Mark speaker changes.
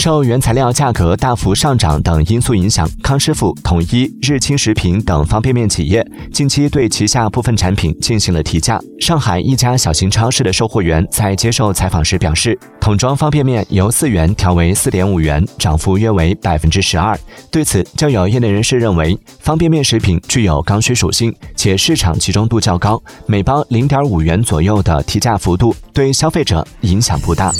Speaker 1: 受原材料价格大幅上涨等因素影响康师傅统一日清食品等方便面企业近期对旗下部分产品进行了提价。上海一家小型超市的售货员在接受采访时表示桶装方便面由四元调为四点五元涨幅约为百分之十二。对此就有业内人士认为方便面食品具有刚需属性且市场集中度较高每包零点五元左右的提价幅度对消费者影响不大。